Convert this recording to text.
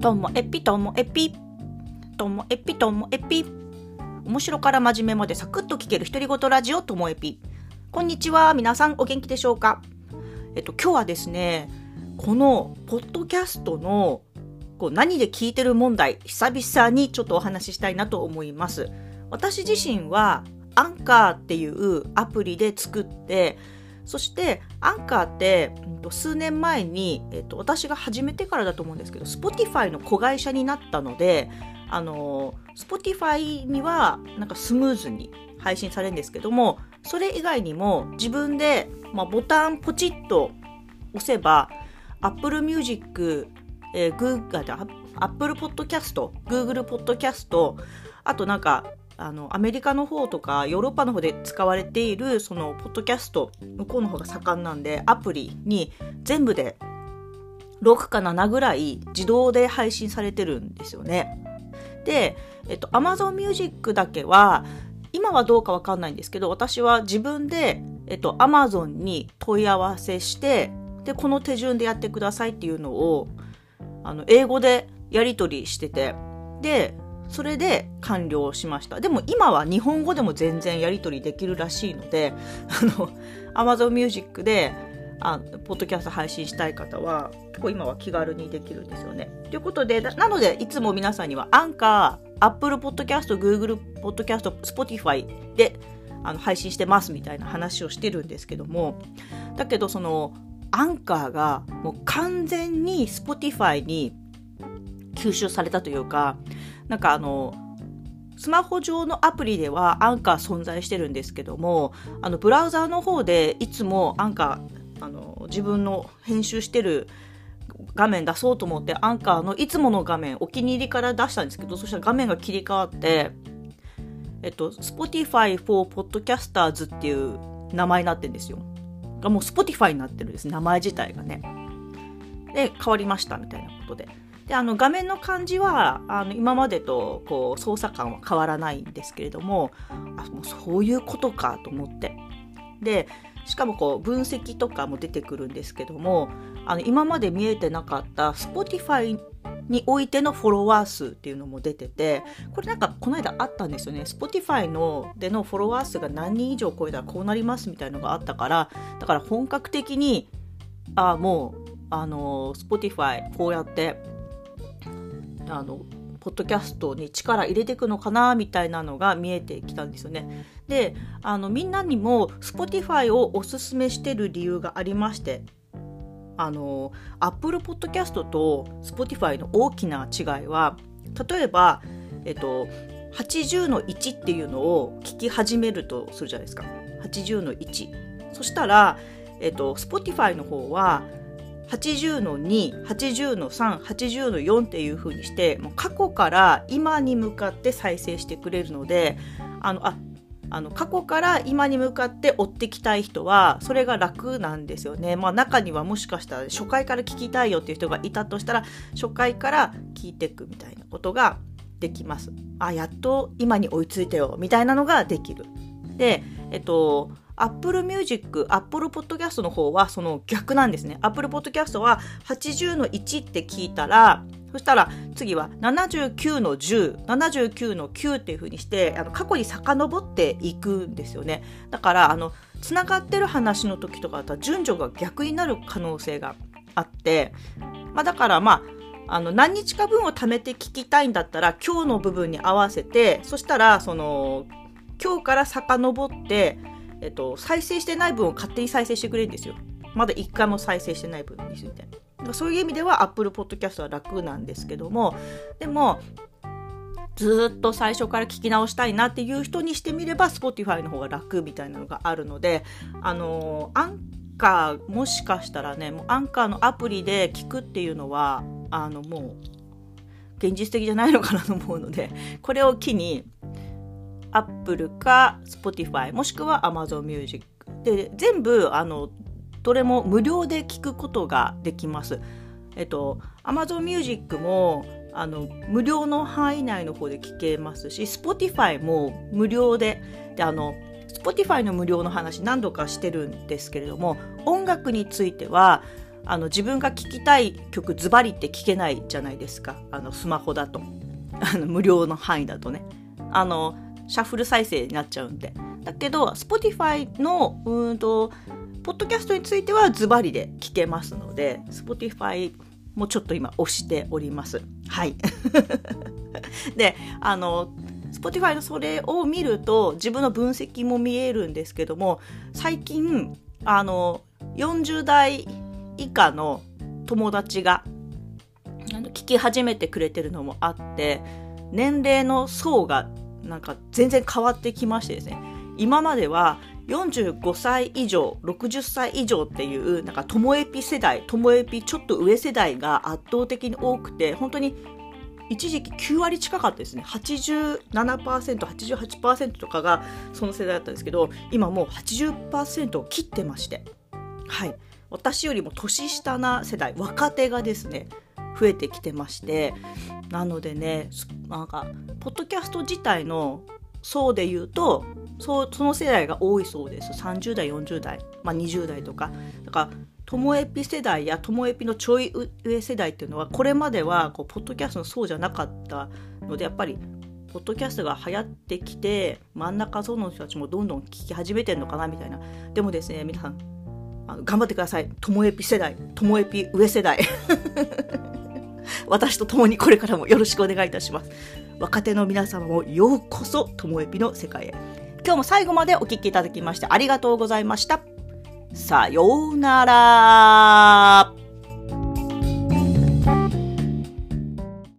ともえぴともえぴともえぴともえぴ面白から真面目までサクッと聞ける独り言ラジオともえぴこんにちは皆さんお元気でしょうか？えっと今日はですねこのポッドキャストのこう何で聞いてる問題久々にちょっとお話ししたいなと思います。私自身はアンカーっていうアプリで作ってそしてアンカーって数年前に、えっと、私が始めてからだと思うんですけど Spotify の子会社になったのであの Spotify にはなんかスムーズに配信されるんですけどもそれ以外にも自分で、まあ、ボタンポチッと押せば Apple Music、えー、Google、Apple Podcast、Google Podcast あとなんかあのアメリカの方とかヨーロッパの方で使われているそのポッドキャスト向こうの方が盛んなんでアプリに全部で6か7ぐらい自動で配信されてるんですよね。で、えっと、Amazon Music だけは今はどうかわかんないんですけど私は自分で、えっと、Amazon に問い合わせしてでこの手順でやってくださいっていうのをあの英語でやり取りしててでそれで完了しました。でも今は日本語でも全然やり取りできるらしいので、あの、Amazon Music で、あポッドキャスト配信したい方は、結構今は気軽にできるんですよね。ということで、なので、いつも皆さんには、アンカー、Apple Podcast、Google Podcast、Spotify であの配信してますみたいな話をしてるんですけども、だけど、その、アンカーがもう完全に Spotify に吸収されたというか、なんかあの、スマホ上のアプリではアンカー存在してるんですけども、あの、ブラウザーの方でいつもアンカー、あの、自分の編集してる画面出そうと思ってアンカーのいつもの画面お気に入りから出したんですけどそしたら画面が切り替わってえっと Spotify for Podcasters っていう名前になってるんですよ。がもう Spotify になってるんです。名前自体がね。で変わりましたみたいなことで。であの画面の感じはあの今までとこう操作感は変わらないんですけれどもあもうそういうことかと思って。でしかもこう分析とかも出てくるんですけどもあの今まで見えてなかった Spotify においてのフォロワー数っていうのも出ててこれなんかこの間あったんですよね。Spotify のでのフォロワー数が何人以上超えたらこうなりますみたいのがあったからだから本格的にあもうあの Spotify こうやってあのポッドキャストに力入れていくのかなみたいなのが見えてきたんですよね。であのみんなにも Spotify をおすすめしてる理由がありましてあの Apple Podcast と Spotify の大きな違いは例えば、えっと、80の1っていうのを聞き始めるとするじゃないですか。80の1。そしたら、えっと、Spotify の方は80の2、80の3、80の4っていう風にして、もう過去から今に向かって再生してくれるので、あの、あ、あの過去から今に向かって追ってきたい人はそれが楽なんですよね。まあ中にはもしかしたら初回から聞きたいよっていう人がいたとしたら初回から聞いていくみたいなことができます。あ、やっと今に追いついたよみたいなのができる。で、えっと、Apple Music、Apple Podcast の方はその逆なんですね。Apple Podcast は80の1って聞いたら、そしたら次は79の10、79の9っていう風にして、あの過去に遡っていくんですよね。だから、あの、つながってる話の時とかだったら順序が逆になる可能性があって、まあだからまあ、あの何日か分を貯めて聞きたいんだったら今日の部分に合わせてそしたらその今日から遡ってえっと、再生してない分を勝手に再生してくれるんですよ。まだ1回も再生してない分について。そういう意味では Apple Podcast は楽なんですけども、でも、ずっと最初から聞き直したいなっていう人にしてみれば Spotify の方が楽みたいなのがあるので、あの、アンカーもしかしたらね、もうアンカーのアプリで聞くっていうのは、あのもう現実的じゃないのかなと思うので、これを機に Apple か Spotify もしくは Amazon Music で全部あのどれも無料で聞くことができます。えっと Amazon Music もあの無料の範囲内の方で聞けますし Spotify も無料で。であの Spotify の無料の話何度かしてるんですけれども音楽についてはあの自分が聴きたい曲ズバリって聴けないじゃないですか。あのスマホだと。あの無料の範囲だとね。あのシャッフル再生になっちゃうんで。だけど Spotify のうんとポッドキャストについてはズバリで聞けますので Spotify もちょっと今押しております。はい。であの Spotify のそれを見ると自分の分析も見えるんですけども最近あの40代以下の友達が聞き始めてくれてるのもあって年齢の層がなんか全然変わってきましてですね。今までは45歳以上60歳以上っていうなんかともエピ世代ともエピちょっと上世代が圧倒的に多くて本当に一時期9割近かったですね。87%88% とかがその世代だったんですけど今もう80%を切ってまして。はい。私よりも年下な世代若手がですね増えてきてましてなのでねなんかポッドキャスト自体の層で言うとそその世代が多いそうです。30代40代、まあ、20代とか。だからともエピ世代やともエピのちょい上世代っていうのはこれまではこうポッドキャストのそうじゃなかったのでやっぱりポッドキャストが流行ってきて真ん中層の人たちもどんどん聞き始めてるのかなみたいな。でもですね皆さん頑張ってください。ともエピ世代ともエピ上世代。私と共にこれからもよろしくお願いいたします。若手の皆様もようこそともえびの世界へ。今日も最後までお聴きいただきましてありがとうございました。さようなら。